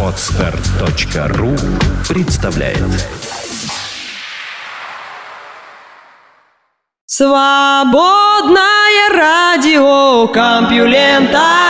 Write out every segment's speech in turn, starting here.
Отстар.ру представляет. Свободное радио Компьюлента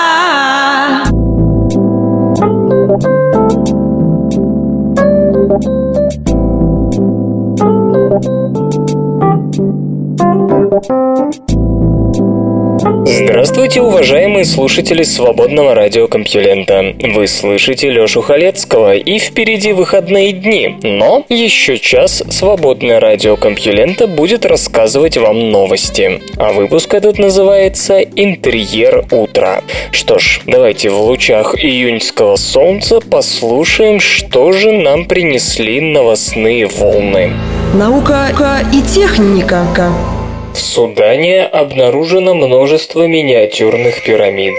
Здравствуйте, уважаемые слушатели свободного радиокомпьюлента. Вы слышите Лёшу Халецкого, и впереди выходные дни. Но еще час свободное радиокомпьюлента будет рассказывать вам новости. А выпуск этот называется «Интерьер утра». Что ж, давайте в лучах июньского солнца послушаем, что же нам принесли новостные волны. Наука и техника. В Судане обнаружено множество миниатюрных пирамид.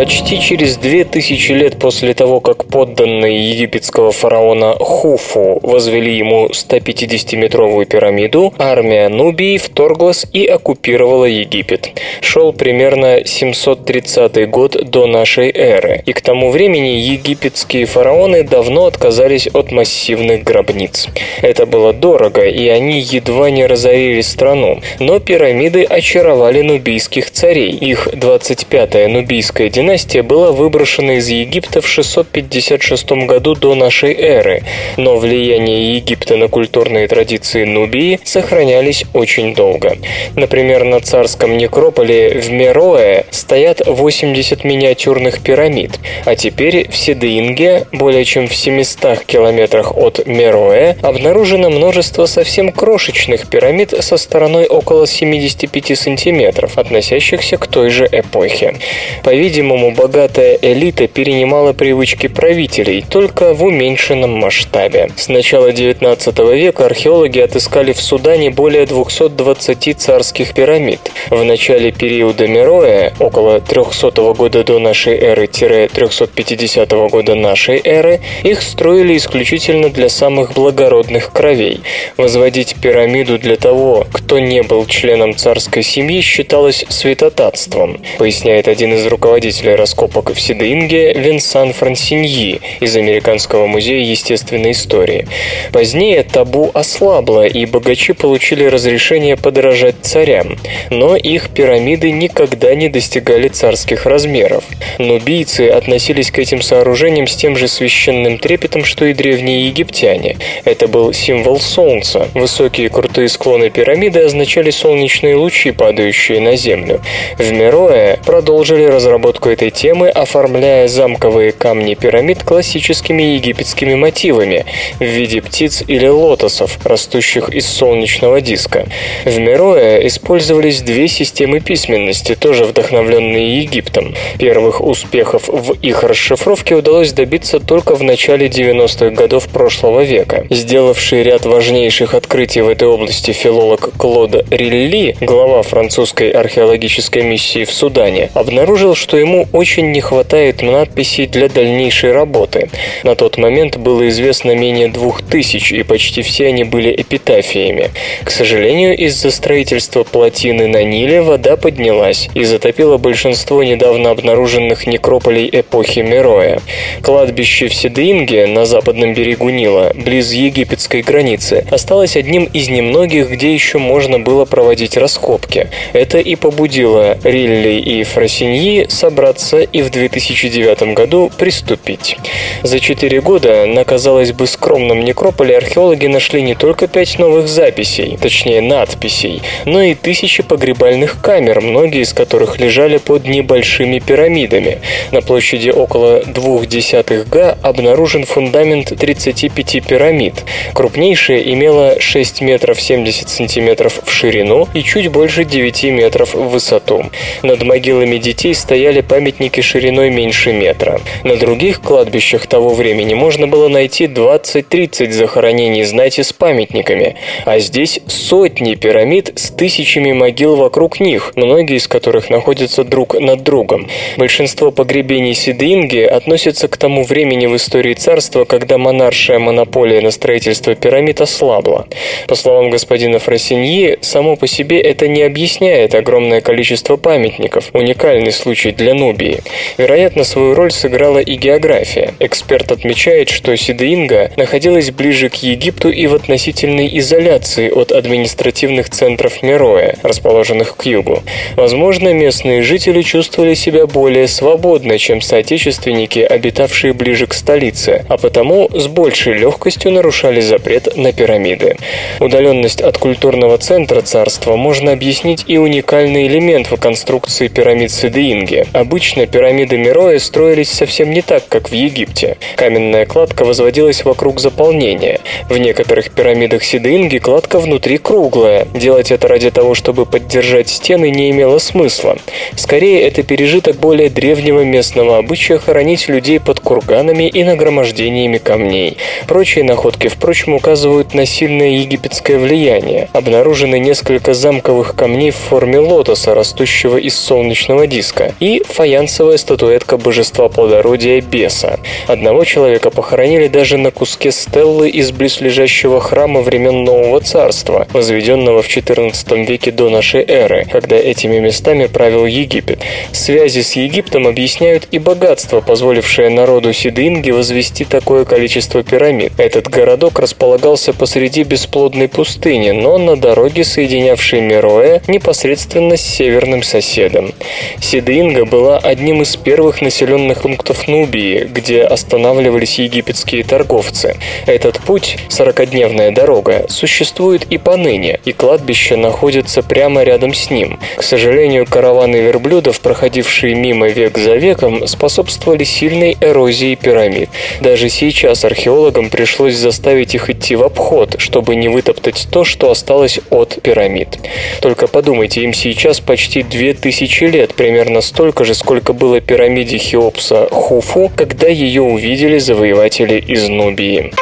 Почти через две тысячи лет после того, как подданные египетского фараона Хуфу возвели ему 150-метровую пирамиду, армия Нубии вторглась и оккупировала Египет. Шел примерно 730 год до нашей эры, и к тому времени египетские фараоны давно отказались от массивных гробниц. Это было дорого, и они едва не разорили страну, но пирамиды очаровали нубийских царей. Их 25-я нубийская династия династия была выброшена из Египта в 656 году до нашей эры, но влияние Египта на культурные традиции Нубии сохранялись очень долго. Например, на царском некрополе в Мероэ стоят 80 миниатюрных пирамид, а теперь в Седеинге, более чем в 700 километрах от Мероэ, обнаружено множество совсем крошечных пирамид со стороной около 75 сантиметров, относящихся к той же эпохе. По-видимому, по-видимому, богатая элита перенимала привычки правителей, только в уменьшенном масштабе. С начала XIX века археологи отыскали в Судане более 220 царских пирамид. В начале периода Мероя, около 300 года до нашей эры-350 года нашей эры, их строили исключительно для самых благородных кровей. Возводить пирамиду для того, кто не был членом царской семьи, считалось святотатством, поясняет один из руководителей руководителя раскопок в Сидеинге Винсан Франсиньи из Американского музея естественной истории. Позднее табу ослабло, и богачи получили разрешение подражать царям, но их пирамиды никогда не достигали царских размеров. Нубийцы относились к этим сооружениям с тем же священным трепетом, что и древние египтяне. Это был символ солнца. Высокие крутые склоны пирамиды означали солнечные лучи, падающие на землю. В Мерое продолжили разработку этой темы, оформляя замковые камни пирамид классическими египетскими мотивами в виде птиц или лотосов, растущих из солнечного диска. В Мерое использовались две системы письменности, тоже вдохновленные Египтом. Первых успехов в их расшифровке удалось добиться только в начале 90-х годов прошлого века. Сделавший ряд важнейших открытий в этой области филолог Клод Рилли, глава французской археологической миссии в Судане, обнаружил, что ему очень не хватает надписей для дальнейшей работы. На тот момент было известно менее двух тысяч, и почти все они были эпитафиями. К сожалению, из-за строительства плотины на Ниле вода поднялась и затопила большинство недавно обнаруженных некрополей эпохи Мероя. Кладбище в Седеинге на западном берегу Нила, близ египетской границы, осталось одним из немногих, где еще можно было проводить раскопки. Это и побудило Рилли и Фросиньи собрать собраться и в 2009 году приступить. За четыре года на, казалось бы, скромном некрополе археологи нашли не только пять новых записей, точнее надписей, но и тысячи погребальных камер, многие из которых лежали под небольшими пирамидами. На площади около двух десятых га обнаружен фундамент 35 пирамид. Крупнейшая имела 6 метров 70 сантиметров в ширину и чуть больше 9 метров в высоту. Над могилами детей стояли памятники шириной меньше метра. На других кладбищах того времени можно было найти 20-30 захоронений знати с памятниками, а здесь сотни пирамид с тысячами могил вокруг них, многие из которых находятся друг над другом. Большинство погребений Сидинги относятся к тому времени в истории царства, когда монаршая монополия на строительство пирамид ослабла. По словам господина Фросиньи, само по себе это не объясняет огромное количество памятников, уникальный случай для Нубии. Вероятно, свою роль сыграла и география. Эксперт отмечает, что Сидеинга находилась ближе к Египту и в относительной изоляции от административных центров Мероя, расположенных к югу. Возможно, местные жители чувствовали себя более свободно, чем соотечественники, обитавшие ближе к столице, а потому с большей легкостью нарушали запрет на пирамиды. Удаленность от культурного центра царства можно объяснить и уникальный элемент в конструкции пирамид Сидеинги. Обычно пирамиды Мероя строились совсем не так, как в Египте. Каменная кладка возводилась вокруг заполнения. В некоторых пирамидах Сидеинги кладка внутри круглая. Делать это ради того, чтобы поддержать стены, не имело смысла. Скорее, это пережиток более древнего местного обычая хоронить людей под курганами и нагромождениями камней. Прочие находки, впрочем, указывают на сильное египетское влияние. Обнаружены несколько замковых камней в форме лотоса, растущего из солнечного диска, и фаянсовая статуэтка божества плодородия Беса. Одного человека похоронили даже на куске стеллы из близлежащего храма времен Нового Царства, возведенного в XIV веке до нашей эры, когда этими местами правил Египет. Связи с Египтом объясняют и богатство, позволившее народу Сидинги возвести такое количество пирамид. Этот городок располагался посреди бесплодной пустыни, но на дороге, соединявшей Мероэ непосредственно с северным соседом. Сидинга была одним из первых населенных пунктов Нубии, где останавливались египетские торговцы. Этот путь, 40-дневная дорога, существует и поныне, и кладбище находится прямо рядом с ним. К сожалению, караваны верблюдов, проходившие мимо век за веком, способствовали сильной эрозии пирамид. Даже сейчас археологам пришлось заставить их идти в обход, чтобы не вытоптать то, что осталось от пирамид. Только подумайте, им сейчас почти 2000 лет, примерно столько же, сколько было пирамиде Хеопса Хуфу, когда ее увидели завоеватели из Нубии.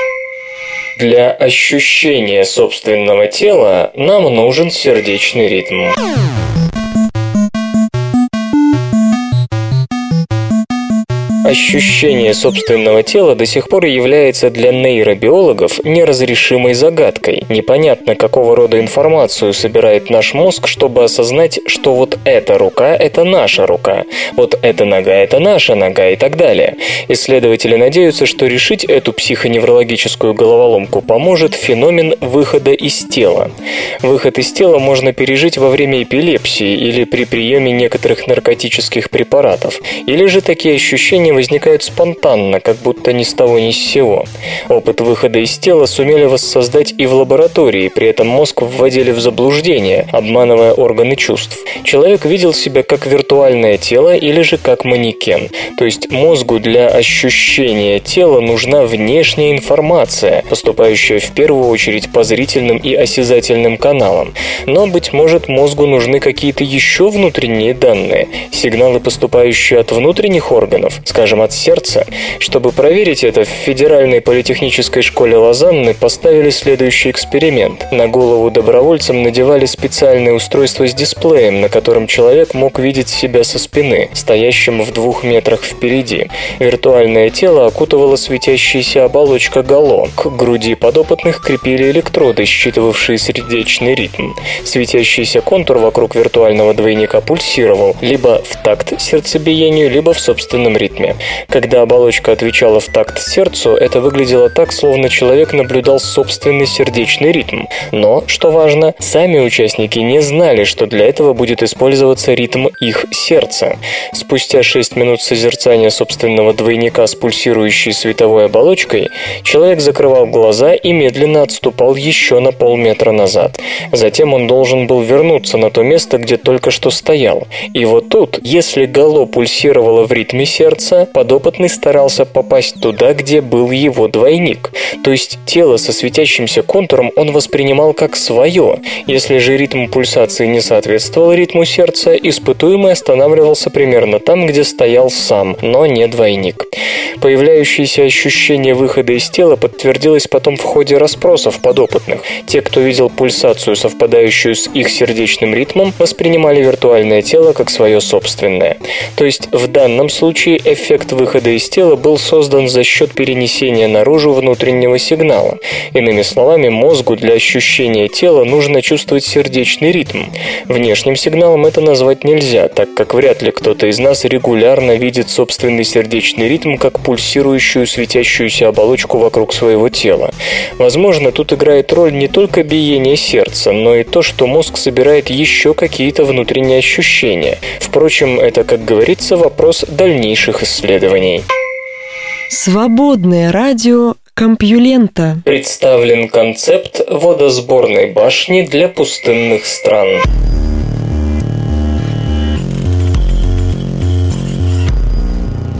Для ощущения собственного тела нам нужен сердечный ритм. Ощущение собственного тела до сих пор является для нейробиологов неразрешимой загадкой. Непонятно, какого рода информацию собирает наш мозг, чтобы осознать, что вот эта рука – это наша рука, вот эта нога – это наша нога и так далее. Исследователи надеются, что решить эту психоневрологическую головоломку поможет феномен выхода из тела. Выход из тела можно пережить во время эпилепсии или при приеме некоторых наркотических препаратов, или же такие ощущения возникают спонтанно, как будто ни с того ни с сего. Опыт выхода из тела сумели воссоздать и в лаборатории, при этом мозг вводили в заблуждение, обманывая органы чувств. Человек видел себя как виртуальное тело или же как манекен. То есть мозгу для ощущения тела нужна внешняя информация, поступающая в первую очередь по зрительным и осязательным каналам. Но, быть может, мозгу нужны какие-то еще внутренние данные, сигналы, поступающие от внутренних органов, скажем, скажем, от сердца. Чтобы проверить это, в Федеральной политехнической школе Лозанны поставили следующий эксперимент. На голову добровольцам надевали специальное устройство с дисплеем, на котором человек мог видеть себя со спины, стоящим в двух метрах впереди. Виртуальное тело окутывала светящаяся оболочка гало. К груди подопытных крепили электроды, считывавшие сердечный ритм. Светящийся контур вокруг виртуального двойника пульсировал либо в такт сердцебиению, либо в собственном ритме. Когда оболочка отвечала в такт сердцу, это выглядело так, словно человек наблюдал собственный сердечный ритм. Но, что важно, сами участники не знали, что для этого будет использоваться ритм их сердца. Спустя 6 минут созерцания собственного двойника с пульсирующей световой оболочкой, человек закрывал глаза и медленно отступал еще на полметра назад. Затем он должен был вернуться на то место, где только что стоял. И вот тут, если гало пульсировало в ритме сердца, подопытный старался попасть туда, где был его двойник. То есть тело со светящимся контуром он воспринимал как свое. Если же ритм пульсации не соответствовал ритму сердца, испытуемый останавливался примерно там, где стоял сам, но не двойник. Появляющееся ощущение выхода из тела подтвердилось потом в ходе расспросов подопытных. Те, кто видел пульсацию, совпадающую с их сердечным ритмом, воспринимали виртуальное тело как свое собственное. То есть в данном случае эффект выхода из тела был создан за счет перенесения наружу внутреннего сигнала. Иными словами, мозгу для ощущения тела нужно чувствовать сердечный ритм. Внешним сигналом это назвать нельзя, так как вряд ли кто-то из нас регулярно видит собственный сердечный ритм как пульсирующую светящуюся оболочку вокруг своего тела. Возможно, тут играет роль не только биение сердца, но и то, что мозг собирает еще какие-то внутренние ощущения. Впрочем, это, как говорится, вопрос дальнейших исследований. Свободное радио Компьюлента. Представлен концепт водосборной башни для пустынных стран.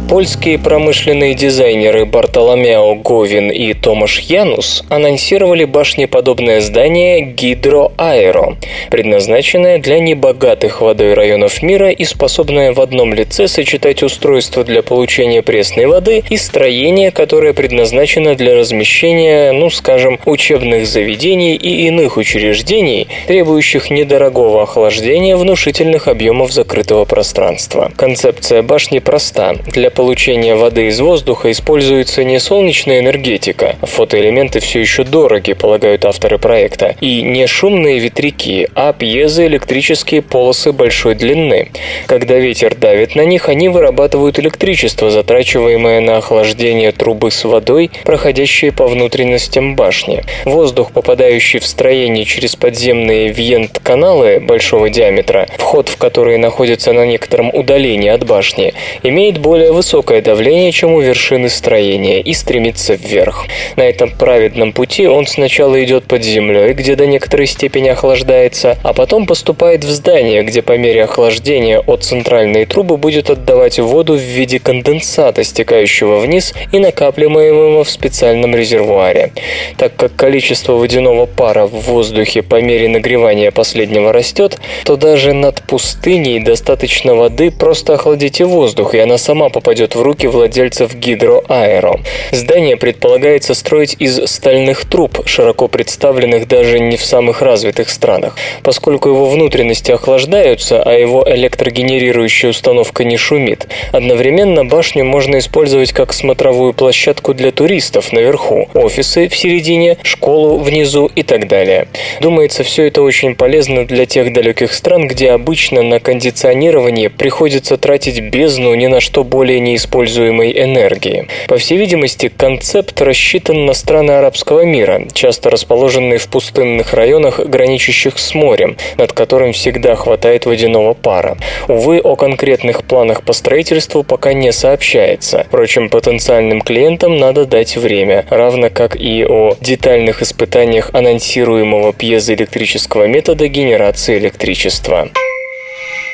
Польские промышленные дизайнеры Бартоломео Говин и Томаш Янус анонсировали башнеподобное здание Гидроаэро, предназначенное для небогатых водой районов мира и способное в одном лице сочетать устройство для получения пресной воды и строение, которое предназначено для размещения, ну скажем, учебных заведений и иных учреждений, требующих недорогого охлаждения внушительных объемов закрытого пространства. Концепция башни проста. Для получения воды из воздуха используется не солнечная энергетика, фотоэлементы все еще дороги, полагают авторы проекта, и не шумные ветряки, а пьезоэлектрические полосы большой длины. Когда ветер давит на них, они вырабатывают электричество, затрачиваемое на охлаждение трубы с водой, проходящие по внутренностям башни. Воздух, попадающий в строение через подземные вьент-каналы большого диаметра, вход в которые находится на некотором удалении от башни, имеет более высокую высокое давление, чем у вершины строения, и стремится вверх. На этом праведном пути он сначала идет под землей, где до некоторой степени охлаждается, а потом поступает в здание, где по мере охлаждения от центральной трубы будет отдавать воду в виде конденсата, стекающего вниз и накапливаемого в специальном резервуаре. Так как количество водяного пара в воздухе по мере нагревания последнего растет, то даже над пустыней достаточно воды просто охладите воздух, и она сама попадет попадет в руки владельцев гидроаэро. Здание предполагается строить из стальных труб, широко представленных даже не в самых развитых странах. Поскольку его внутренности охлаждаются, а его электрогенерирующая установка не шумит, одновременно башню можно использовать как смотровую площадку для туристов наверху, офисы в середине, школу внизу и так далее. Думается, все это очень полезно для тех далеких стран, где обычно на кондиционирование приходится тратить бездну ни на что более неиспользуемой энергии. По всей видимости, концепт рассчитан на страны арабского мира, часто расположенные в пустынных районах, граничащих с морем, над которым всегда хватает водяного пара. Увы, о конкретных планах по строительству пока не сообщается. Впрочем, потенциальным клиентам надо дать время, равно как и о детальных испытаниях анонсируемого пьезоэлектрического метода генерации электричества.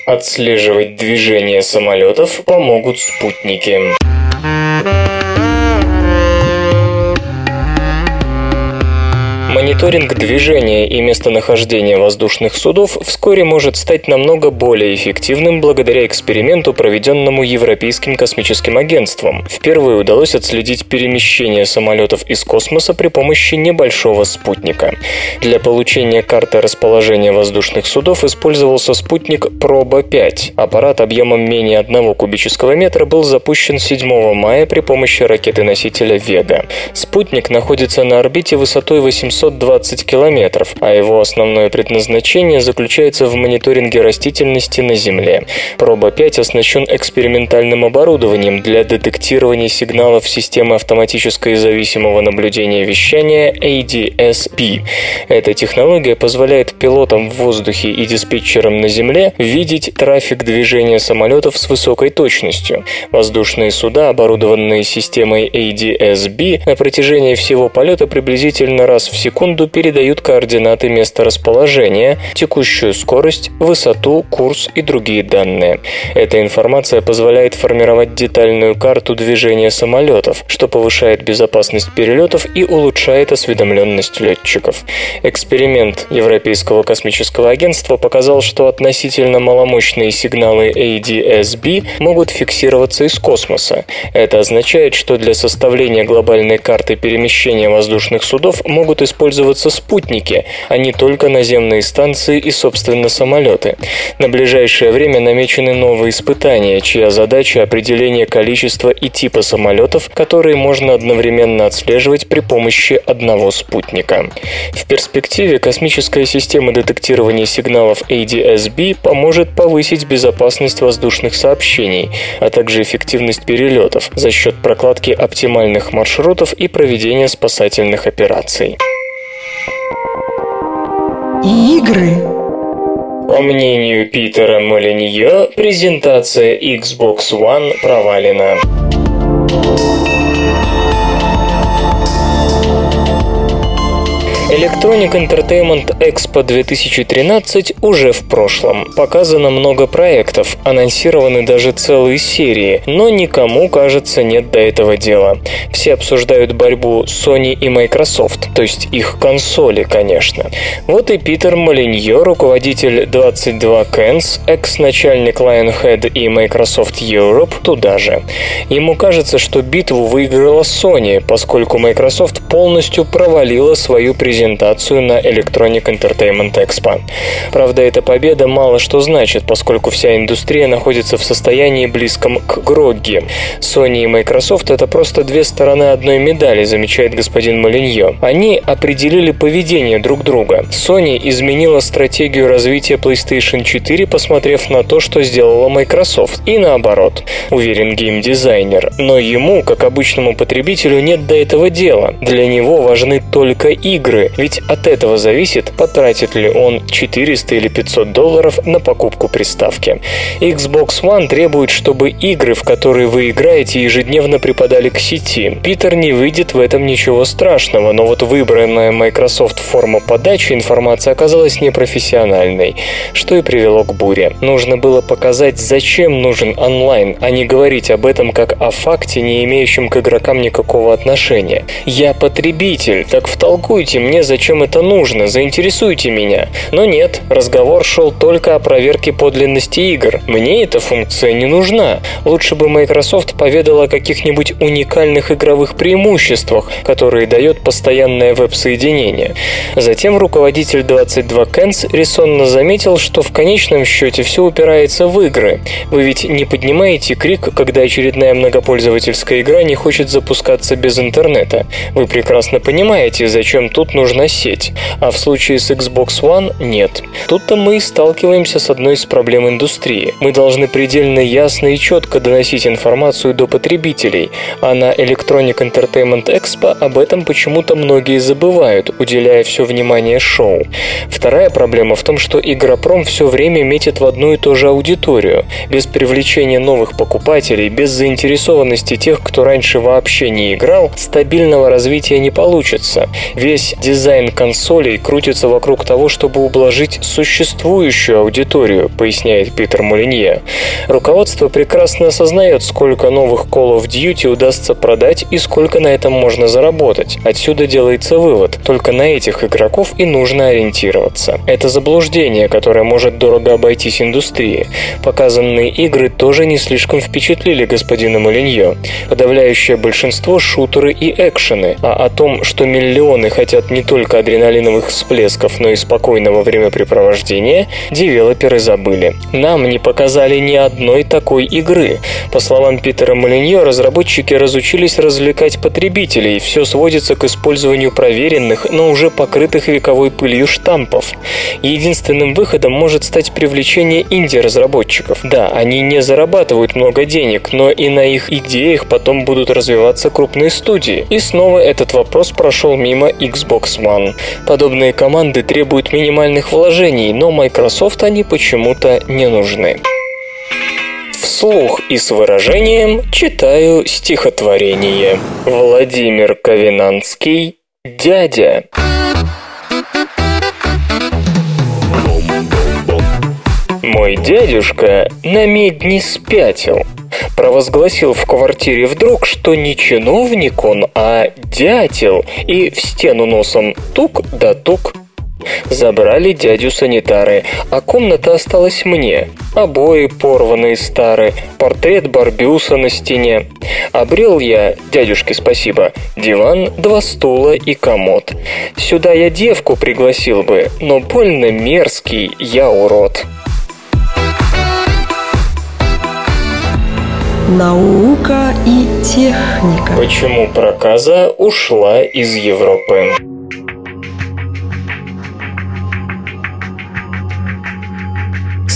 Отслеживать движение самолетов помогут спутники. Мониторинг движения и местонахождения воздушных судов вскоре может стать намного более эффективным благодаря эксперименту, проведенному Европейским космическим агентством. Впервые удалось отследить перемещение самолетов из космоса при помощи небольшого спутника. Для получения карты расположения воздушных судов использовался спутник Проба-5. Аппарат объемом менее 1 кубического метра был запущен 7 мая при помощи ракеты-носителя «Вега». Спутник находится на орбите высотой 800 720 километров, а его основное предназначение заключается в мониторинге растительности на Земле. Проба 5 оснащен экспериментальным оборудованием для детектирования сигналов системы автоматической зависимого наблюдения вещания ADS-B. Эта технология позволяет пилотам в воздухе и диспетчерам на Земле видеть трафик движения самолетов с высокой точностью. Воздушные суда, оборудованные системой ADS-B, на протяжении всего полета приблизительно раз в секунду секунду передают координаты места расположения, текущую скорость, высоту, курс и другие данные. Эта информация позволяет формировать детальную карту движения самолетов, что повышает безопасность перелетов и улучшает осведомленность летчиков. Эксперимент Европейского космического агентства показал, что относительно маломощные сигналы ADS-B могут фиксироваться из космоса. Это означает, что для составления глобальной карты перемещения воздушных судов могут использоваться спутники, а не только наземные станции и, собственно, самолеты. На ближайшее время намечены новые испытания, чья задача определение количества и типа самолетов, которые можно одновременно отслеживать при помощи одного спутника. В перспективе космическая система детектирования сигналов ADS-B поможет повысить безопасность воздушных сообщений, а также эффективность перелетов за счет прокладки оптимальных маршрутов и проведения спасательных операций. Игры. По мнению Питера Молиньо, презентация Xbox One провалена. Electronic Entertainment Expo 2013 уже в прошлом. Показано много проектов, анонсированы даже целые серии, но никому, кажется, нет до этого дела. Все обсуждают борьбу Sony и Microsoft, то есть их консоли, конечно. Вот и Питер Молиньо, руководитель 22 Cans, экс-начальник Lionhead и Microsoft Europe, туда же. Ему кажется, что битву выиграла Sony, поскольку Microsoft полностью провалила свою презентацию презентацию на Electronic Entertainment Expo. Правда, эта победа мало что значит, поскольку вся индустрия находится в состоянии близком к Грогги. Sony и Microsoft — это просто две стороны одной медали, замечает господин Молиньо. Они определили поведение друг друга. Sony изменила стратегию развития PlayStation 4, посмотрев на то, что сделала Microsoft. И наоборот, уверен геймдизайнер. Но ему, как обычному потребителю, нет до этого дела. Для него важны только игры, ведь от этого зависит, потратит ли он 400 или 500 долларов на покупку приставки. Xbox One требует, чтобы игры, в которые вы играете, ежедневно припадали к сети. Питер не выйдет в этом ничего страшного, но вот выбранная Microsoft форма подачи информации оказалась непрофессиональной, что и привело к буре. Нужно было показать, зачем нужен онлайн, а не говорить об этом как о факте, не имеющем к игрокам никакого отношения. Я потребитель, так втолкуйте мне, зачем это нужно, заинтересуйте меня. Но нет, разговор шел только о проверке подлинности игр. Мне эта функция не нужна. Лучше бы Microsoft поведала о каких-нибудь уникальных игровых преимуществах, которые дает постоянное веб-соединение. Затем руководитель 22 Cans резонно заметил, что в конечном счете все упирается в игры. Вы ведь не поднимаете крик, когда очередная многопользовательская игра не хочет запускаться без интернета. Вы прекрасно понимаете, зачем тут нужно нужна сеть, а в случае с Xbox One нет. Тут-то мы и сталкиваемся с одной из проблем индустрии. Мы должны предельно ясно и четко доносить информацию до потребителей, а на Electronic Entertainment Expo об этом почему-то многие забывают, уделяя все внимание шоу. Вторая проблема в том, что Игропром все время метит в одну и ту же аудиторию. Без привлечения новых покупателей, без заинтересованности тех, кто раньше вообще не играл, стабильного развития не получится. Весь дизайн дизайн консолей крутится вокруг того, чтобы ублажить существующую аудиторию, поясняет Питер Мулинье. Руководство прекрасно осознает, сколько новых Call of Duty удастся продать и сколько на этом можно заработать. Отсюда делается вывод, только на этих игроков и нужно ориентироваться. Это заблуждение, которое может дорого обойтись индустрии. Показанные игры тоже не слишком впечатлили господина Мулинье. Подавляющее большинство шутеры и экшены, а о том, что миллионы хотят не только адреналиновых всплесков, но и спокойного времяпрепровождения, девелоперы забыли. Нам не показали ни одной такой игры. По словам Питера Молиньо, разработчики разучились развлекать потребителей, все сводится к использованию проверенных, но уже покрытых вековой пылью штампов. Единственным выходом может стать привлечение инди-разработчиков. Да, они не зарабатывают много денег, но и на их идеях потом будут развиваться крупные студии. И снова этот вопрос прошел мимо Xbox Гроссман. Подобные команды требуют минимальных вложений, но Microsoft они почему-то не нужны. Вслух и с выражением читаю стихотворение. Владимир Ковенанский «Дядя». Мой дядюшка на медни спятил – Провозгласил в квартире вдруг, что не чиновник он, а дятел, и в стену носом тук да тук. Забрали дядю санитары, а комната осталась мне. Обои порванные старые, портрет Барбюса на стене. Обрел я, дядюшке спасибо, диван, два стула и комод. Сюда я девку пригласил бы, но больно мерзкий я урод. Наука и техника. Почему проказа ушла из Европы?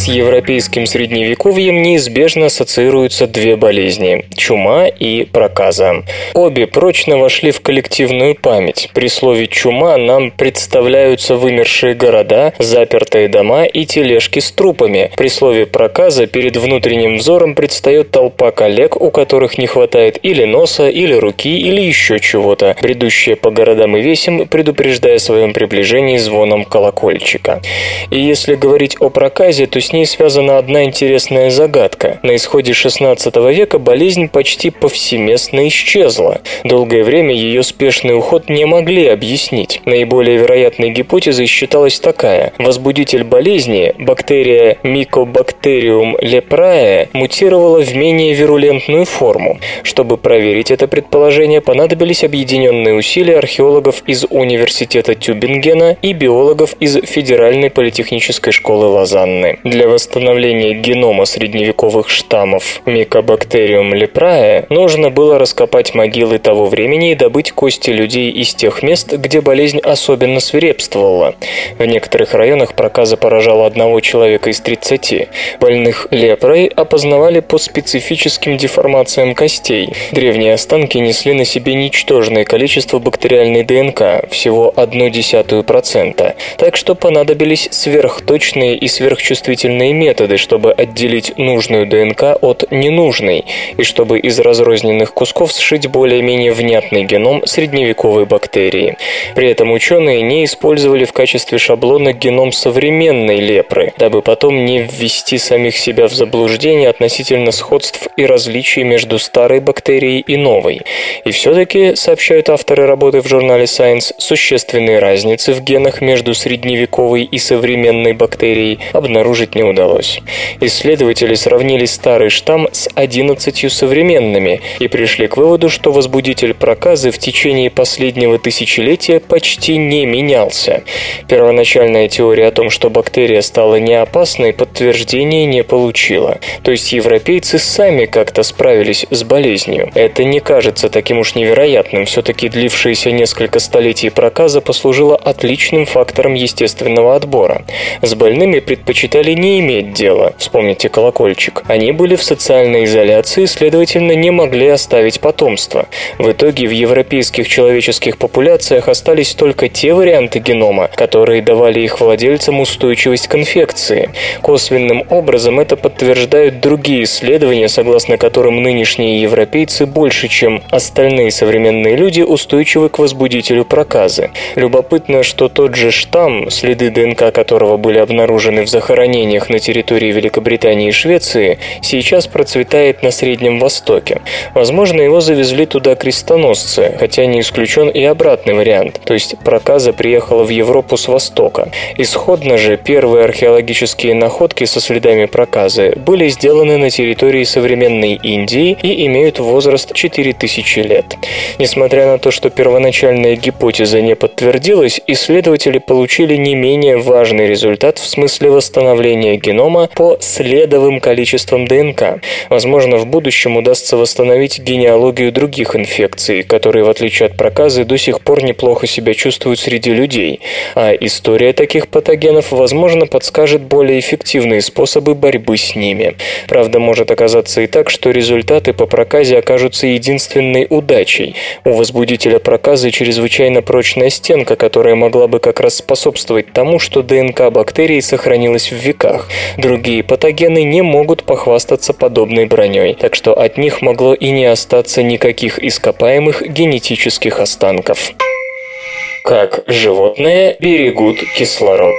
Европейским средневековьем неизбежно ассоциируются две болезни – чума и проказа. Обе прочно вошли в коллективную память. При слове «чума» нам представляются вымершие города, запертые дома и тележки с трупами. При слове «проказа» перед внутренним взором предстает толпа коллег, у которых не хватает или носа, или руки, или еще чего-то, бредущие по городам и весям, предупреждая о своем приближении звоном колокольчика. И если говорить о проказе, то с ней связана одна интересная загадка. На исходе XVI века болезнь почти повсеместно исчезла. Долгое время ее спешный уход не могли объяснить. Наиболее вероятной гипотезой считалась такая. Возбудитель болезни, бактерия Mycobacterium leprae, мутировала в менее вирулентную форму. Чтобы проверить это предположение, понадобились объединенные усилия археологов из Университета Тюбингена и биологов из Федеральной политехнической школы Лозанны. Для восстановления генома средневековых штаммов Mycobacterium leprae нужно было раскопать могилы того времени и добыть кости людей из тех мест, где болезнь особенно свирепствовала. В некоторых районах проказа поражала одного человека из 30. Больных лепрой опознавали по специфическим деформациям костей. Древние останки несли на себе ничтожное количество бактериальной ДНК, всего 0,1%, так что понадобились сверхточные и сверхчувствительные специальные методы, чтобы отделить нужную ДНК от ненужной, и чтобы из разрозненных кусков сшить более-менее внятный геном средневековой бактерии. При этом ученые не использовали в качестве шаблона геном современной лепры, дабы потом не ввести самих себя в заблуждение относительно сходств и различий между старой бактерией и новой. И все-таки, сообщают авторы работы в журнале Science, существенные разницы в генах между средневековой и современной бактерией обнаружить не удалось. Исследователи сравнили старый штамм с 11 современными и пришли к выводу, что возбудитель проказы в течение последнего тысячелетия почти не менялся. Первоначальная теория о том, что бактерия стала неопасной, подтверждения не получила. То есть европейцы сами как-то справились с болезнью. Это не кажется таким уж невероятным. Все-таки длившиеся несколько столетий проказа послужила отличным фактором естественного отбора. С больными предпочитали не иметь дела, вспомните колокольчик. Они были в социальной изоляции, следовательно, не могли оставить потомство. В итоге в европейских человеческих популяциях остались только те варианты генома, которые давали их владельцам устойчивость к инфекции. Косвенным образом это подтверждают другие исследования, согласно которым нынешние европейцы больше, чем остальные современные люди, устойчивы к возбудителю проказы. Любопытно, что тот же штамм, следы ДНК которого были обнаружены в захоронениях поселениях на территории Великобритании и Швеции сейчас процветает на Среднем Востоке. Возможно, его завезли туда крестоносцы, хотя не исключен и обратный вариант, то есть проказа приехала в Европу с востока. Исходно же первые археологические находки со следами проказы были сделаны на территории современной Индии и имеют возраст 4000 лет. Несмотря на то, что первоначальная гипотеза не подтвердилась, исследователи получили не менее важный результат в смысле восстановления изучения генома по следовым количествам ДНК. Возможно, в будущем удастся восстановить генеалогию других инфекций, которые, в отличие от проказы, до сих пор неплохо себя чувствуют среди людей. А история таких патогенов, возможно, подскажет более эффективные способы борьбы с ними. Правда, может оказаться и так, что результаты по проказе окажутся единственной удачей. У возбудителя проказы чрезвычайно прочная стенка, которая могла бы как раз способствовать тому, что ДНК бактерий сохранилась в веках руках. Другие патогены не могут похвастаться подобной броней, так что от них могло и не остаться никаких ископаемых генетических останков. Как животные берегут кислород.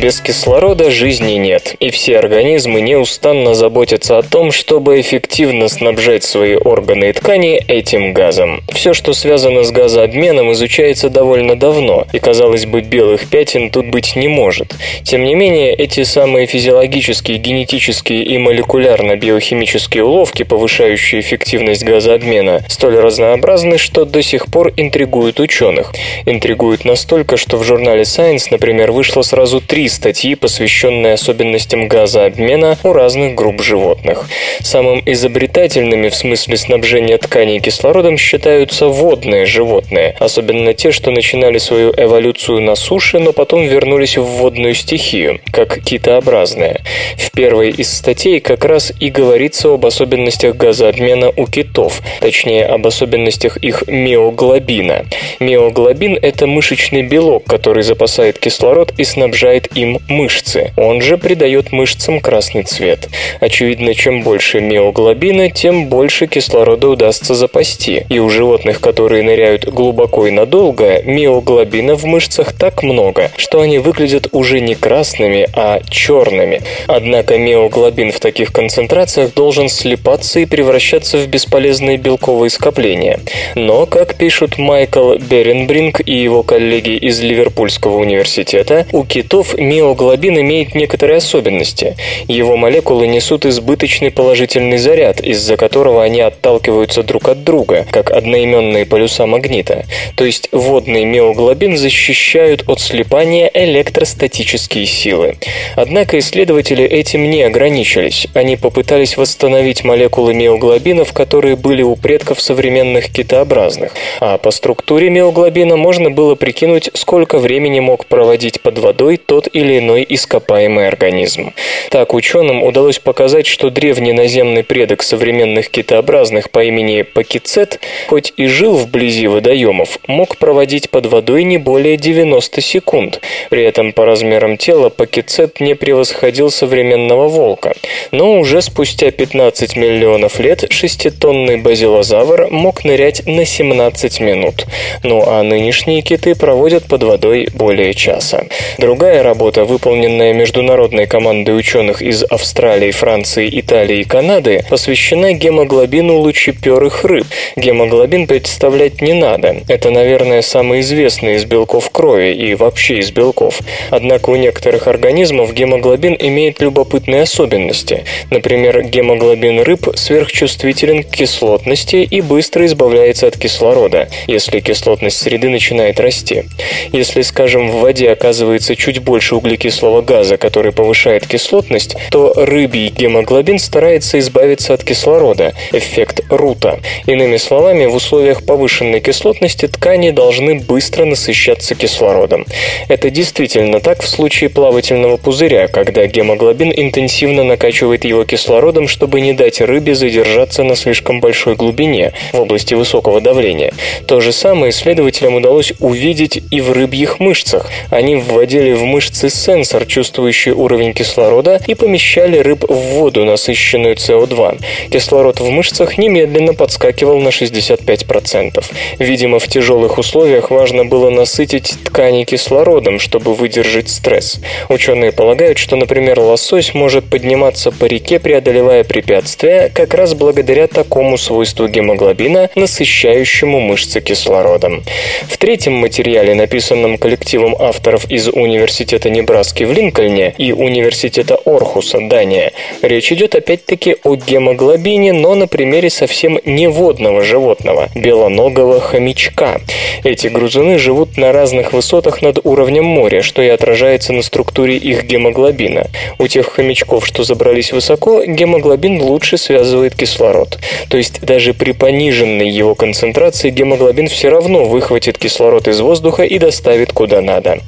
Без кислорода жизни нет, и все организмы неустанно заботятся о том, чтобы эффективно снабжать свои органы и ткани этим газом. Все, что связано с газообменом, изучается довольно давно, и, казалось бы, белых пятен тут быть не может. Тем не менее, эти самые физиологические, генетические и молекулярно-биохимические уловки, повышающие эффективность газообмена, столь разнообразны, что до сих пор интригуют ученых. Интригуют настолько, что в журнале Science, например, вышло сразу три статьи, посвященные особенностям газообмена у разных групп животных. Самым изобретательными в смысле снабжения тканей кислородом считаются водные животные, особенно те, что начинали свою эволюцию на суше, но потом вернулись в водную стихию, как китообразные. В первой из статей как раз и говорится об особенностях газообмена у китов, точнее об особенностях их миоглобина. Миоглобин – это мышечный белок, который запасает кислород и снабжает им мышцы. Он же придает мышцам красный цвет. Очевидно, чем больше миоглобина, тем больше кислорода удастся запасти. И у животных, которые ныряют глубоко и надолго, миоглобина в мышцах так много, что они выглядят уже не красными, а черными. Однако миоглобин в таких концентрациях должен слипаться и превращаться в бесполезные белковые скопления. Но, как пишут Майкл Беренбринг и его коллеги из Ливерпульского университета, у китов миоглобин имеет некоторые особенности. Его молекулы несут избыточный положительный заряд, из-за которого они отталкиваются друг от друга, как одноименные полюса магнита. То есть водный миоглобин защищают от слипания электростатические силы. Однако исследователи этим не ограничились. Они попытались восстановить молекулы миоглобинов, которые были у предков современных китообразных. А по структуре миоглобина можно было прикинуть, сколько времени мог проводить под водой тот или иной ископаемый организм. Так ученым удалось показать, что древний наземный предок современных китообразных по имени Пакицет, хоть и жил вблизи водоемов, мог проводить под водой не более 90 секунд. При этом по размерам тела Пакицет не превосходил современного волка. Но уже спустя 15 миллионов лет шеститонный базилозавр мог нырять на 17 минут. Ну а нынешние киты проводят под водой более часа. Другая работа, выполненная международной командой ученых из Австралии, Франции, Италии и Канады, посвящена гемоглобину лучеперых рыб. Гемоглобин представлять не надо. Это, наверное, самый известный из белков крови и вообще из белков. Однако у некоторых организмов гемоглобин имеет любопытные особенности. Например, гемоглобин рыб сверхчувствителен к кислотности и быстро избавляется от кислорода, если кислотность среды начинает расти. Если, скажем, в воде оказывается чуть больше углекислого газа, который повышает кислотность, то рыбий гемоглобин старается избавиться от кислорода, эффект Рута. Иными словами, в условиях повышенной кислотности ткани должны быстро насыщаться кислородом. Это действительно так в случае плавательного пузыря, когда гемоглобин интенсивно накачивает его кислородом, чтобы не дать рыбе задержаться на слишком большой глубине в области высокого давления. То же самое исследователям удалось увидеть и в рыбьих мышцах. Они вводили в мышцы сенсор, чувствующий уровень кислорода, и помещали рыб в воду, насыщенную СО2. Кислород в мышцах немедленно подскакивал на 65%. Видимо, в тяжелых условиях важно было насытить ткани кислородом, чтобы выдержать стресс. Ученые полагают, что, например, лосось может подниматься по реке, преодолевая препятствия, как раз благодаря такому свойству гемоглобина, насыщающему мышцы кислородом. В третьем материале, написанном коллективом авторов из Университета Небраски в Линкольне и Университета Орхуса, Дания, речь идет опять-таки о гемоглобине, но на примере совсем не водного животного – белоногого хомячка. Эти грузуны живут на разных высотах над уровнем моря, что и отражается на структуре их гемоглобина. У тех хомячков, что забрались высоко, гемоглобин лучше связывает кислород. То есть даже при пониженной его концентрации гемоглобин все равно выхватит кислород из воздуха и доставит куда надо.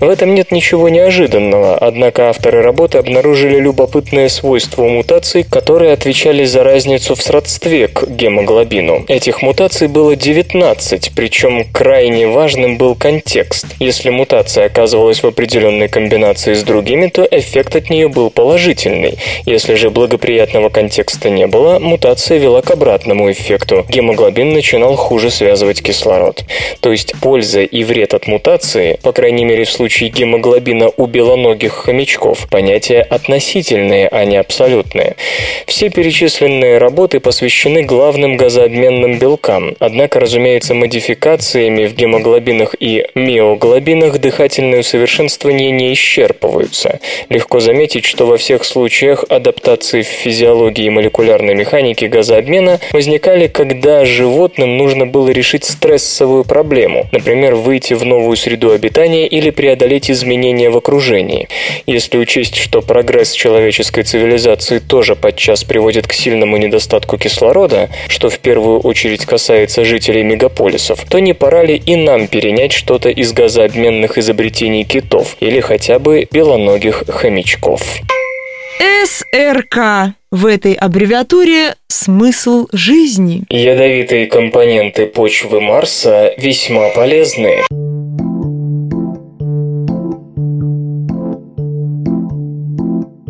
В этом нет ничего неожиданного, однако авторы работы обнаружили любопытное свойство мутаций, которые отвечали за разницу в сродстве к гемоглобину. Этих мутаций было 19, причем крайне важным был контекст. Если мутация оказывалась в определенной комбинации с другими, то эффект от нее был положительный. Если же благоприятного контекста не было, мутация вела к обратному эффекту. Гемоглобин начинал хуже связывать кислород. То есть польза и вред от мутации, по крайней мере в случае гемоглобина гемоглобина у белоногих хомячков – понятия относительные, а не абсолютные. Все перечисленные работы посвящены главным газообменным белкам, однако, разумеется, модификациями в гемоглобинах и миоглобинах дыхательные усовершенствования не исчерпываются. Легко заметить, что во всех случаях адаптации в физиологии и молекулярной механике газообмена возникали, когда животным нужно было решить стрессовую проблему, например, выйти в новую среду обитания или преодолеть изменения в окружении. Если учесть, что прогресс человеческой цивилизации тоже подчас приводит к сильному недостатку кислорода, что в первую очередь касается жителей мегаполисов, то не пора ли и нам перенять что-то из газообменных изобретений китов или хотя бы белоногих хомячков? СРК. В этой аббревиатуре смысл жизни. Ядовитые компоненты почвы Марса весьма полезны.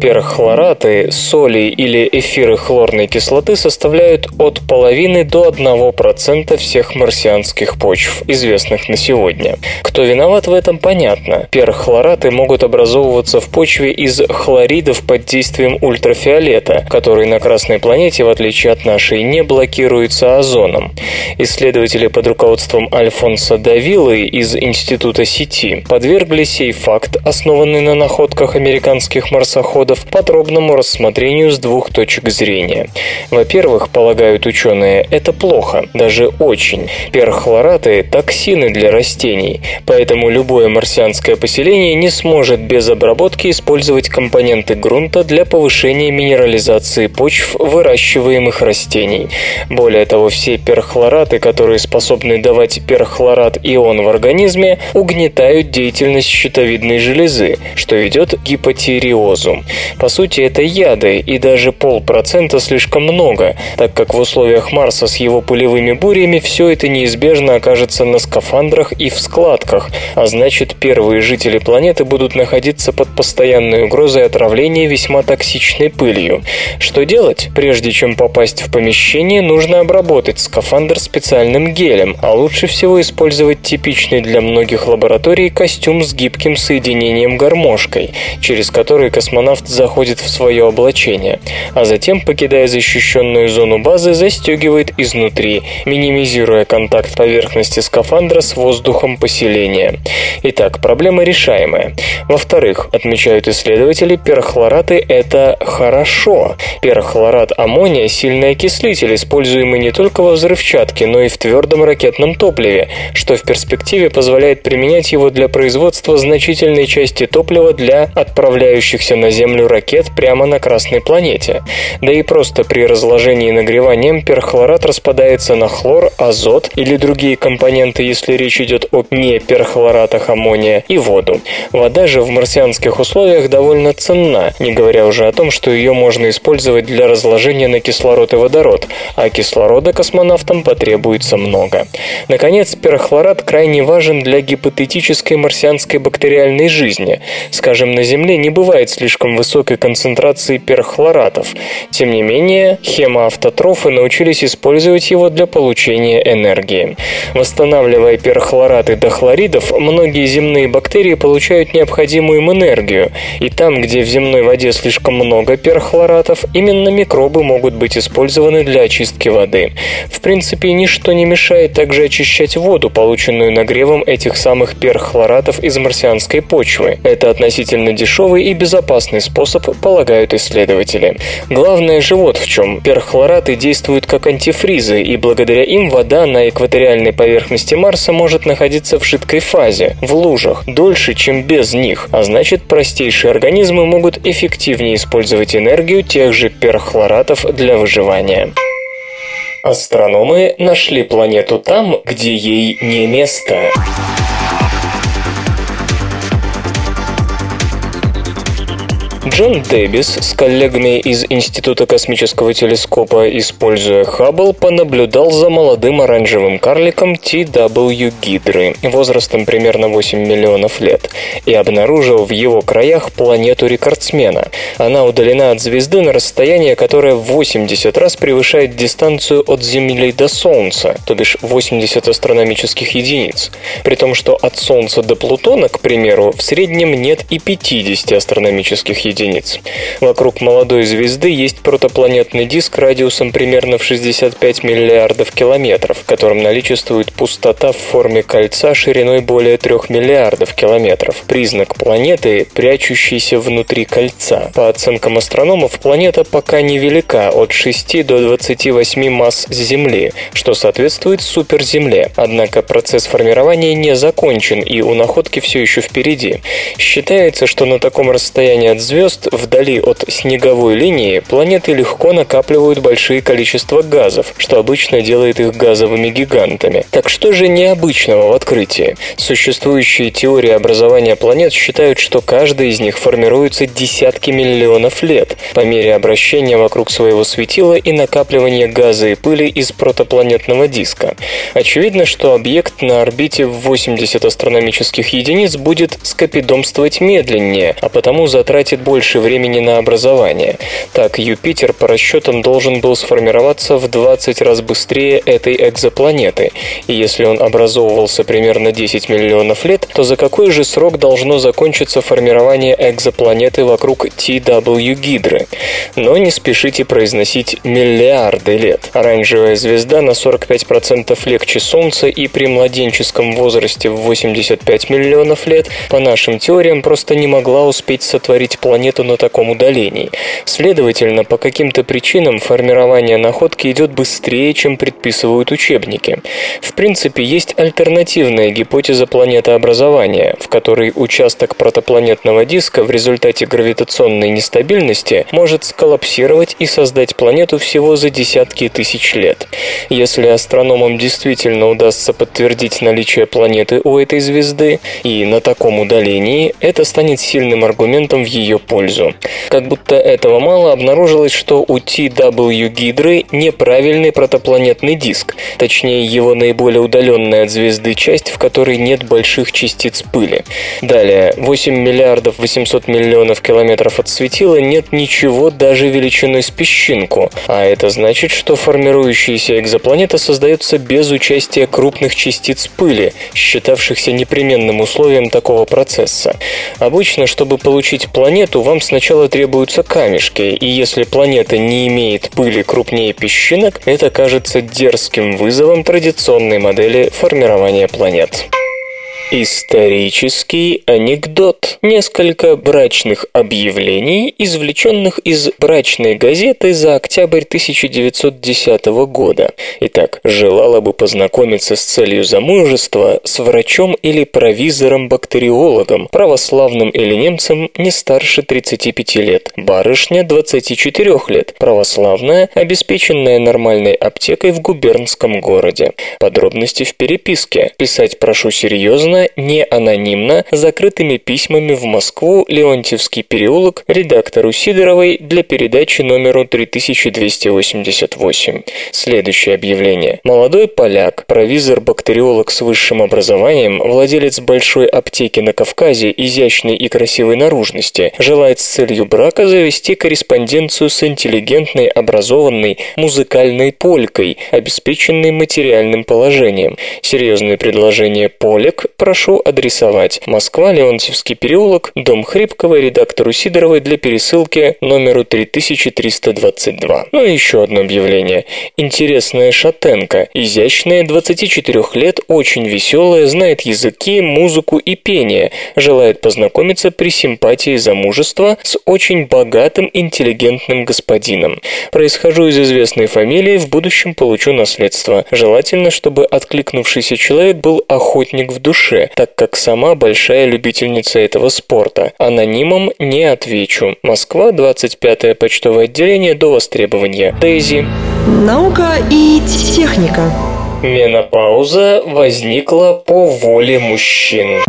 Перхлораты, соли или эфиры хлорной кислоты составляют от половины до 1% всех марсианских почв, известных на сегодня. Кто виноват в этом, понятно. Перхлораты могут образовываться в почве из хлоридов под действием ультрафиолета, который на Красной планете, в отличие от нашей, не блокируется озоном. Исследователи под руководством Альфонса Давилы из Института сети подвергли сей факт, основанный на находках американских марсоходов, методов подробному рассмотрению с двух точек зрения. Во-первых, полагают ученые, это плохо, даже очень. Перхлораты – токсины для растений, поэтому любое марсианское поселение не сможет без обработки использовать компоненты грунта для повышения минерализации почв выращиваемых растений. Более того, все перхлораты, которые способны давать перхлорат ион в организме, угнетают деятельность щитовидной железы, что ведет к гипотиреозу. По сути, это яды, и даже полпроцента слишком много, так как в условиях Марса с его пулевыми бурями все это неизбежно окажется на скафандрах и в складках, а значит первые жители планеты будут находиться под постоянной угрозой отравления весьма токсичной пылью. Что делать? Прежде чем попасть в помещение, нужно обработать скафандр специальным гелем, а лучше всего использовать типичный для многих лабораторий костюм с гибким соединением гармошкой, через который космонавт заходит в свое облачение, а затем, покидая защищенную зону базы, застегивает изнутри, минимизируя контакт поверхности скафандра с воздухом поселения. Итак, проблема решаемая. Во-вторых, отмечают исследователи, перхлораты – это хорошо. Перхлорат аммония – сильный окислитель, используемый не только во взрывчатке, но и в твердом ракетном топливе, что в перспективе позволяет применять его для производства значительной части топлива для отправляющихся на Землю ракет прямо на Красной планете. Да и просто при разложении и нагревании перхлорат распадается на хлор, азот или другие компоненты, если речь идет о не перхлоратах аммония, и воду. Вода же в марсианских условиях довольно ценна, не говоря уже о том, что ее можно использовать для разложения на кислород и водород, а кислорода космонавтам потребуется много. Наконец, перхлорат крайне важен для гипотетической марсианской бактериальной жизни. Скажем, на Земле не бывает слишком высокой концентрации перхлоратов. Тем не менее, хемоавтотрофы научились использовать его для получения энергии. Восстанавливая перхлораты до хлоридов, многие земные бактерии получают необходимую им энергию, и там, где в земной воде слишком много перхлоратов, именно микробы могут быть использованы для очистки воды. В принципе, ничто не мешает также очищать воду, полученную нагревом этих самых перхлоратов из марсианской почвы. Это относительно дешевый и безопасный способ, полагают исследователи. Главное же вот в чем. Перхлораты действуют как антифризы, и благодаря им вода на экваториальной поверхности Марса может находиться в жидкой фазе, в лужах, дольше, чем без них, а значит простейшие организмы могут эффективнее использовать энергию тех же перхлоратов для выживания. Астрономы нашли планету там, где ей не место. Джон Дэвис с коллегами из Института космического телескопа, используя Хаббл, понаблюдал за молодым оранжевым карликом TW Гидры возрастом примерно 8 миллионов лет и обнаружил в его краях планету рекордсмена. Она удалена от звезды на расстояние, которое в 80 раз превышает дистанцию от Земли до Солнца, то бишь 80 астрономических единиц. При том, что от Солнца до Плутона, к примеру, в среднем нет и 50 астрономических единиц. Вокруг молодой звезды есть протопланетный диск радиусом примерно в 65 миллиардов километров, в котором наличествует пустота в форме кольца шириной более 3 миллиардов километров. Признак планеты, прячущейся внутри кольца. По оценкам астрономов, планета пока невелика, от 6 до 28 масс Земли, что соответствует суперземле. Однако процесс формирования не закончен, и у находки все еще впереди. Считается, что на таком расстоянии от звезд, вдали от снеговой линии, планеты легко накапливают большие количества газов, что обычно делает их газовыми гигантами. Так что же необычного в открытии? Существующие теории образования планет считают, что каждая из них формируется десятки миллионов лет по мере обращения вокруг своего светила и накапливания газа и пыли из протопланетного диска. Очевидно, что объект на орбите в 80 астрономических единиц будет скопидомствовать медленнее, а потому затратит больше времени на образование. Так, Юпитер по расчетам должен был сформироваться в 20 раз быстрее этой экзопланеты, и если он образовывался примерно 10 миллионов лет, то за какой же срок должно закончиться формирование экзопланеты вокруг TW Гидры? Но не спешите произносить миллиарды лет. Оранжевая звезда на 45% легче Солнца и при младенческом возрасте в 85 миллионов лет по нашим теориям просто не могла успеть сотворить планету на таком удалении. Следовательно, по каким-то причинам формирование находки идет быстрее, чем предписывают учебники. В принципе, есть альтернативная гипотеза планетообразования, в которой участок протопланетного диска в результате гравитационной нестабильности может сколлапсировать и создать планету всего за десятки тысяч лет. Если астрономам действительно удастся подтвердить наличие планеты у этой звезды, и на таком удалении, это станет сильным аргументом в ее пользу. Как будто этого мало, обнаружилось, что у TW Гидры неправильный протопланетный диск, точнее его наиболее удаленная от звезды часть, в которой нет больших частиц пыли. Далее, 8 миллиардов 800 миллионов километров от светила нет ничего даже величиной с песчинку, а это значит, что формирующаяся экзопланета создается без участия крупных частиц пыли, считавшихся непременным условием такого процесса. Обычно, чтобы получить планету, вам сначала требуются камешки, и если планета не имеет пыли крупнее песчинок, это кажется дерзким вызовом традиционной модели формирования планет. Исторический анекдот. Несколько брачных объявлений, извлеченных из брачной газеты за октябрь 1910 года. Итак, желала бы познакомиться с целью замужества с врачом или провизором-бактериологом, православным или немцем не старше 35 лет. Барышня 24 лет, православная, обеспеченная нормальной аптекой в губернском городе. Подробности в переписке. Писать прошу серьезно не анонимно, закрытыми письмами в Москву, Леонтьевский переулок, редактору Сидоровой для передачи номеру 3288. Следующее объявление. Молодой поляк, провизор-бактериолог с высшим образованием, владелец большой аптеки на Кавказе, изящной и красивой наружности, желает с целью брака завести корреспонденцию с интеллигентной, образованной, музыкальной полькой, обеспеченной материальным положением. Серьезное предложение полек прошу адресовать Москва, Леонтьевский переулок, дом Хрипкова, редактору Сидоровой для пересылки номеру 3322. Ну и еще одно объявление. Интересная шатенка, изящная, 24 лет, очень веселая, знает языки, музыку и пение, желает познакомиться при симпатии замужества с очень богатым, интеллигентным господином. Происхожу из известной фамилии, в будущем получу наследство. Желательно, чтобы откликнувшийся человек был охотник в душе, так как сама большая любительница этого спорта. Анонимом не отвечу. Москва, 25 почтовое отделение до востребования. Дейзи. Наука и техника. Менопауза возникла по воле мужчин.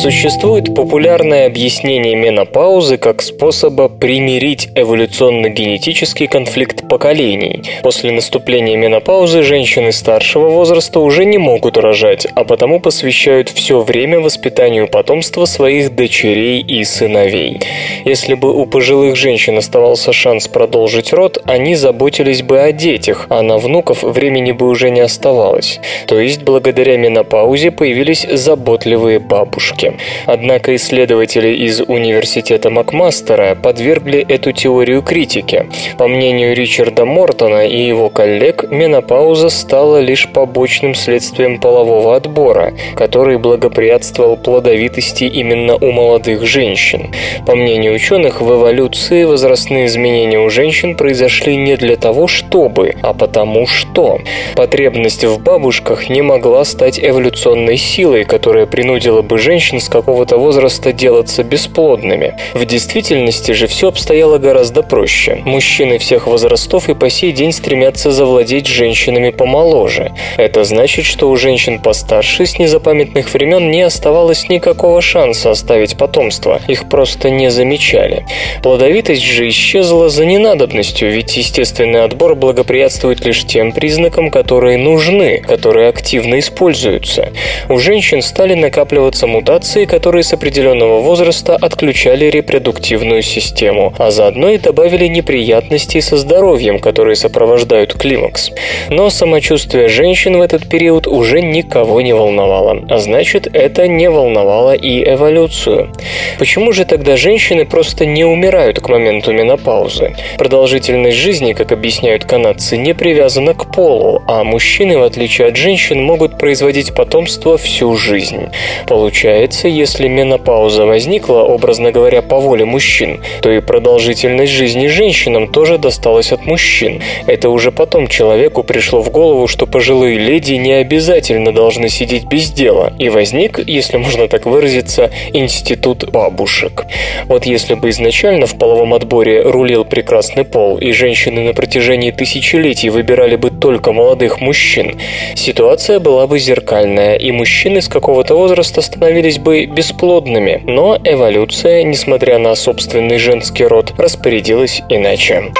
Существует популярное объяснение менопаузы как способа примирить эволюционно-генетический конфликт поколений. После наступления менопаузы женщины старшего возраста уже не могут рожать, а потому посвящают все время воспитанию потомства своих дочерей и сыновей. Если бы у пожилых женщин оставался шанс продолжить род, они заботились бы о детях, а на внуков времени бы уже не оставалось. То есть благодаря менопаузе появились заботливые бабушки. Однако исследователи из университета Макмастера подвергли эту теорию критике. По мнению Ричарда Мортона и его коллег, менопауза стала лишь побочным следствием полового отбора, который благоприятствовал плодовитости именно у молодых женщин. По мнению ученых, в эволюции возрастные изменения у женщин произошли не для того, чтобы, а потому что. Потребность в бабушках не могла стать эволюционной силой, которая принудила бы женщин с какого-то возраста делаться бесплодными. В действительности же все обстояло гораздо проще. Мужчины всех возрастов и по сей день стремятся завладеть женщинами помоложе. Это значит, что у женщин постарше с незапамятных времен не оставалось никакого шанса оставить потомство. Их просто не замечали. Плодовитость же исчезла за ненадобностью, ведь естественный отбор благоприятствует лишь тем признакам, которые нужны, которые активно используются. У женщин стали накапливаться мутации, которые с определенного возраста отключали репродуктивную систему, а заодно и добавили неприятностей со здоровьем, которые сопровождают климакс. Но самочувствие женщин в этот период уже никого не волновало, а значит это не волновало и эволюцию. Почему же тогда женщины просто не умирают к моменту менопаузы? Продолжительность жизни, как объясняют канадцы, не привязана к полу, а мужчины, в отличие от женщин, могут производить потомство всю жизнь. Получается, если менопауза возникла, образно говоря, по воле мужчин, то и продолжительность жизни женщинам тоже досталась от мужчин. Это уже потом человеку пришло в голову, что пожилые леди не обязательно должны сидеть без дела, и возник, если можно так выразиться, институт бабушек. Вот если бы изначально в половом отборе рулил прекрасный пол, и женщины на протяжении тысячелетий выбирали бы только молодых мужчин, ситуация была бы зеркальная, и мужчины с какого-то возраста становились бы бесплодными. Но эволюция, несмотря на собственный женский род, распорядилась иначе.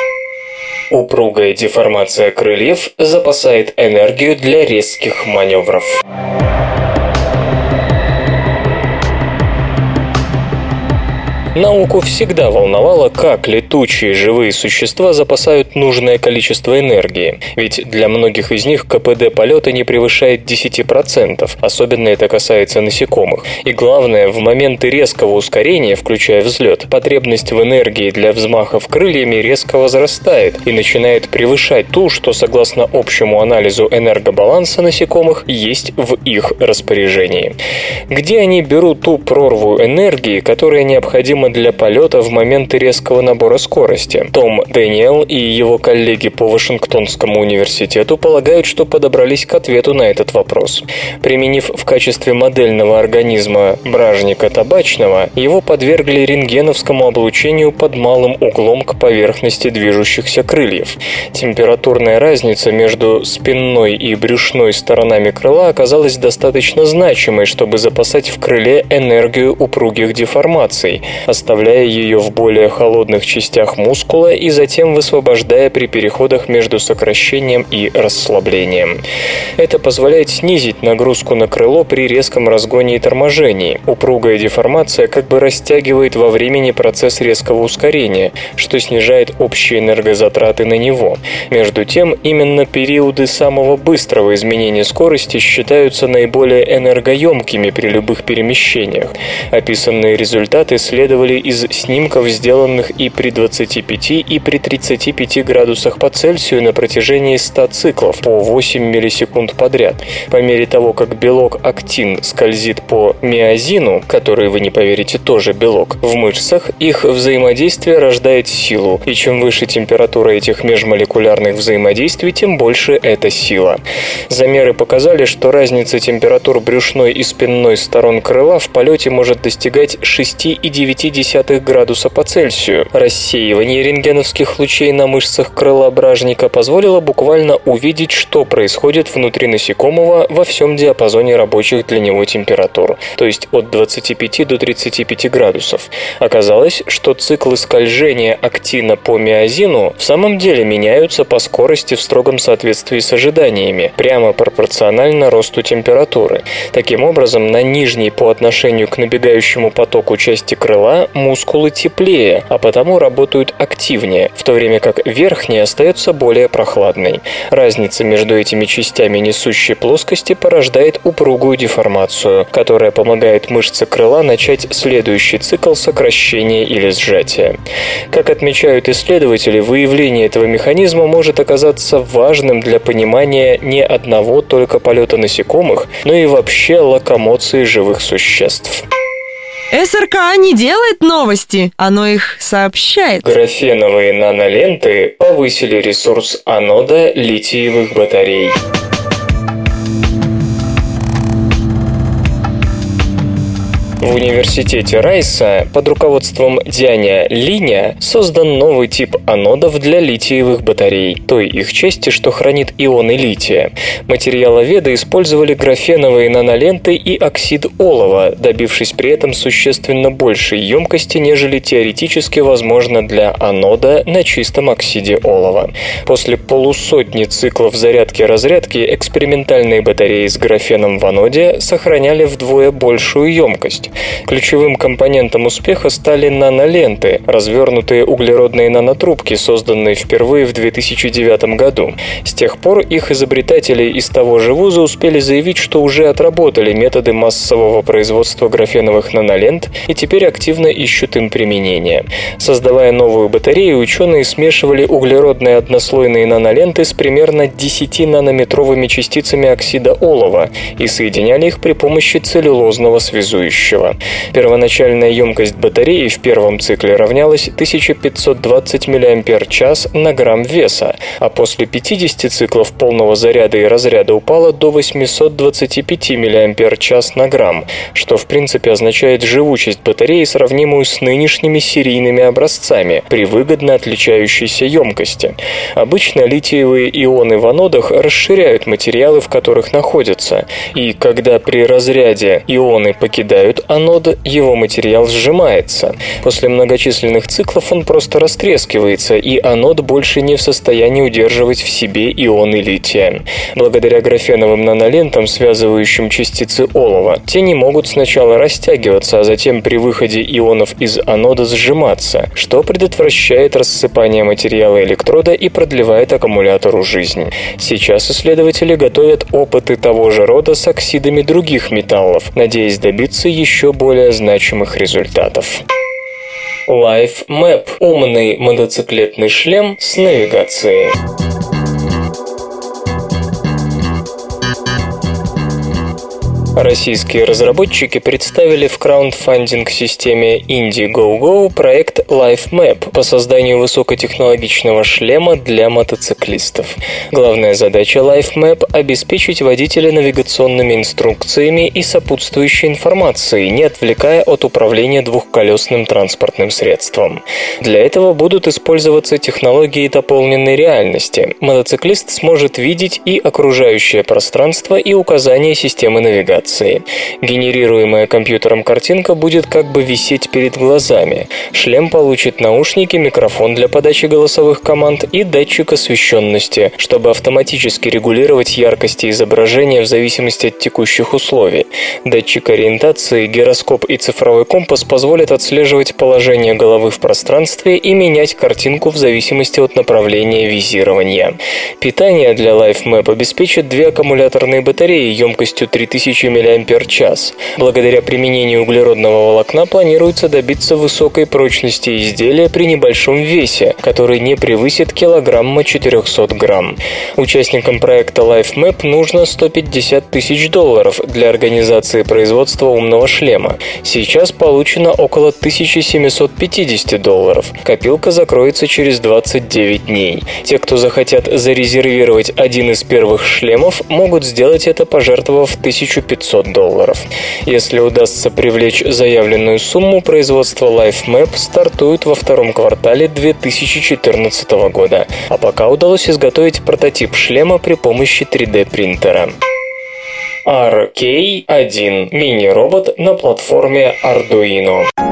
Упругая деформация крыльев запасает энергию для резких маневров. Науку всегда волновало, как летучие живые существа запасают нужное количество энергии, ведь для многих из них КПД полета не превышает 10%, особенно это касается насекомых. И главное, в моменты резкого ускорения, включая взлет, потребность в энергии для взмахов крыльями резко возрастает и начинает превышать ту, что согласно общему анализу энергобаланса насекомых есть в их распоряжении. Где они берут ту прорву энергии, которая необходима необходимо для полета в моменты резкого набора скорости. Том Дэниел и его коллеги по Вашингтонскому университету полагают, что подобрались к ответу на этот вопрос. Применив в качестве модельного организма бражника табачного, его подвергли рентгеновскому облучению под малым углом к поверхности движущихся крыльев. Температурная разница между спинной и брюшной сторонами крыла оказалась достаточно значимой, чтобы запасать в крыле энергию упругих деформаций, оставляя ее в более холодных частях мускула и затем высвобождая при переходах между сокращением и расслаблением. Это позволяет снизить нагрузку на крыло при резком разгоне и торможении. Упругая деформация как бы растягивает во времени процесс резкого ускорения, что снижает общие энергозатраты на него. Между тем, именно периоды самого быстрого изменения скорости считаются наиболее энергоемкими при любых перемещениях. Описанные результаты следовали исследовали из снимков, сделанных и при 25, и при 35 градусах по Цельсию на протяжении 100 циклов по 8 миллисекунд подряд. По мере того, как белок актин скользит по миозину, который, вы не поверите, тоже белок, в мышцах, их взаимодействие рождает силу, и чем выше температура этих межмолекулярных взаимодействий, тем больше эта сила. Замеры показали, что разница температур брюшной и спинной сторон крыла в полете может достигать 6 и 9 0,2 градуса по Цельсию. Рассеивание рентгеновских лучей на мышцах крыла бражника позволило буквально увидеть, что происходит внутри насекомого во всем диапазоне рабочих для него температур, то есть от 25 до 35 градусов. Оказалось, что циклы скольжения актина по миозину в самом деле меняются по скорости в строгом соответствии с ожиданиями, прямо пропорционально росту температуры. Таким образом, на нижней по отношению к набегающему потоку части крыла мускулы теплее, а потому работают активнее, в то время как верхняя остается более прохладной. Разница между этими частями несущей плоскости порождает упругую деформацию, которая помогает мышце крыла начать следующий цикл сокращения или сжатия. Как отмечают исследователи, выявление этого механизма может оказаться важным для понимания не одного только полета насекомых, но и вообще локомоции живых существ. СРК не делает новости, оно их сообщает. Графеновые наноленты повысили ресурс анода литиевых батарей. В университете Райса под руководством Дяня Линя создан новый тип анодов для литиевых батарей, той их части, что хранит ионы лития. Материаловеды использовали графеновые наноленты и оксид олова, добившись при этом существенно большей емкости, нежели теоретически возможно для анода на чистом оксиде олова. После полусотни циклов зарядки-разрядки экспериментальные батареи с графеном в аноде сохраняли вдвое большую емкость. Ключевым компонентом успеха стали наноленты, развернутые углеродные нанотрубки, созданные впервые в 2009 году. С тех пор их изобретатели из того же вуза успели заявить, что уже отработали методы массового производства графеновых нанолент и теперь активно ищут им применение. Создавая новую батарею, ученые смешивали углеродные однослойные наноленты с примерно 10-нанометровыми частицами оксида олова и соединяли их при помощи целлюлозного связующего топлива. Первоначальная емкость батареи в первом цикле равнялась 1520 мАч на грамм веса, а после 50 циклов полного заряда и разряда упала до 825 мАч на грамм, что в принципе означает живучесть батареи, сравнимую с нынешними серийными образцами при выгодно отличающейся емкости. Обычно литиевые ионы в анодах расширяют материалы, в которых находятся, и когда при разряде ионы покидают анод, его материал сжимается. После многочисленных циклов он просто растрескивается, и анод больше не в состоянии удерживать в себе ионы лития. Благодаря графеновым нанолентам, связывающим частицы олова, те не могут сначала растягиваться, а затем при выходе ионов из анода сжиматься, что предотвращает рассыпание материала электрода и продлевает аккумулятору жизнь. Сейчас исследователи готовят опыты того же рода с оксидами других металлов, надеясь добиться еще еще более значимых результатов. Life Map – умный мотоциклетный шлем с навигацией. Российские разработчики представили в краундфандинг-системе Indiegogo проект LifeMap по созданию высокотехнологичного шлема для мотоциклистов. Главная задача LifeMap – обеспечить водителя навигационными инструкциями и сопутствующей информацией, не отвлекая от управления двухколесным транспортным средством. Для этого будут использоваться технологии дополненной реальности. Мотоциклист сможет видеть и окружающее пространство, и указания системы навигации информации. Генерируемая компьютером картинка будет как бы висеть перед глазами. Шлем получит наушники, микрофон для подачи голосовых команд и датчик освещенности, чтобы автоматически регулировать яркость изображения в зависимости от текущих условий. Датчик ориентации, гироскоп и цифровой компас позволят отслеживать положение головы в пространстве и менять картинку в зависимости от направления визирования. Питание для LifeMap обеспечит две аккумуляторные батареи емкостью 3000 мАч. Благодаря применению углеродного волокна планируется добиться высокой прочности изделия при небольшом весе, который не превысит килограмма 400 грамм. Участникам проекта LifeMap нужно 150 тысяч долларов для организации производства умного шлема. Сейчас получено около 1750 долларов. Копилка закроется через 29 дней. Те, кто захотят зарезервировать один из первых шлемов, могут сделать это, пожертвовав 1500 500 долларов. Если удастся привлечь заявленную сумму, производство LifeMap стартует во втором квартале 2014 года. А пока удалось изготовить прототип шлема при помощи 3D-принтера. RK-1 – мини-робот на платформе Arduino.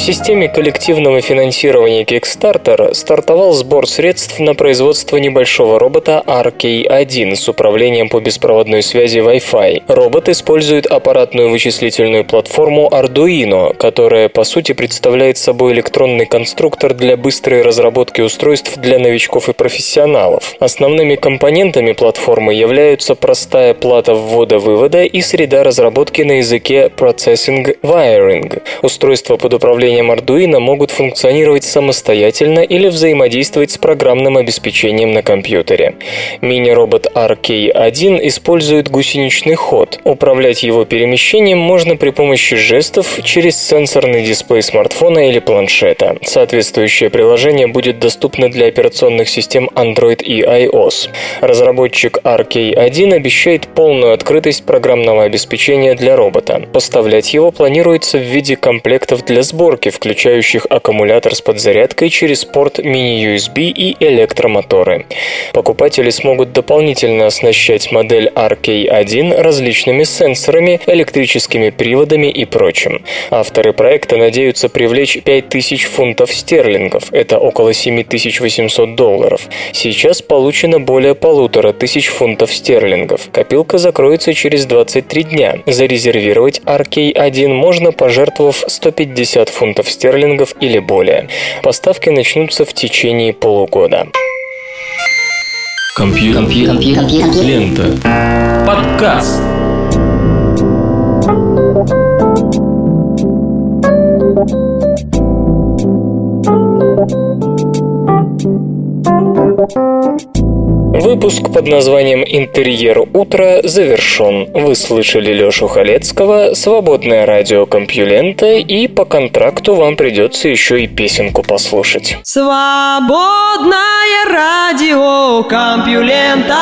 Системе коллективного финансирования Kickstarter стартовал сбор средств на производство небольшого робота RK-1 с управлением по беспроводной связи Wi-Fi. Робот использует аппаратную вычислительную платформу Arduino, которая по сути представляет собой электронный конструктор для быстрой разработки устройств для новичков и профессионалов. Основными компонентами платформы являются простая плата ввода-вывода и среда разработки на языке Processing Wiring. Устройство под управлением приложением Arduino могут функционировать самостоятельно или взаимодействовать с программным обеспечением на компьютере. Мини-робот RK1 использует гусеничный ход. Управлять его перемещением можно при помощи жестов через сенсорный дисплей смартфона или планшета. Соответствующее приложение будет доступно для операционных систем Android и iOS. Разработчик RK1 обещает полную открытость программного обеспечения для робота. Поставлять его планируется в виде комплектов для сборки блоки, включающих аккумулятор с подзарядкой через порт мини-USB и электромоторы. Покупатели смогут дополнительно оснащать модель RK1 различными сенсорами, электрическими приводами и прочим. Авторы проекта надеются привлечь 5000 фунтов стерлингов, это около 7800 долларов. Сейчас получено более полутора тысяч фунтов стерлингов. Копилка закроется через 23 дня. Зарезервировать RK1 можно, пожертвовав 150 фунтов фунтов стерлингов или более. Поставки начнутся в течение полугода. Компьютер. Компьютер. Компьютер. Лента. Подкаст. Выпуск под названием «Интерьер утра» завершен. Вы слышали Лёшу Халецкого, свободное радио Компьюлента, и по контракту вам придется еще и песенку послушать. Свободное радио Компьюлента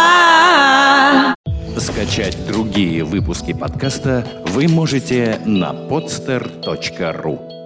Скачать другие выпуски подкаста вы можете на podster.ru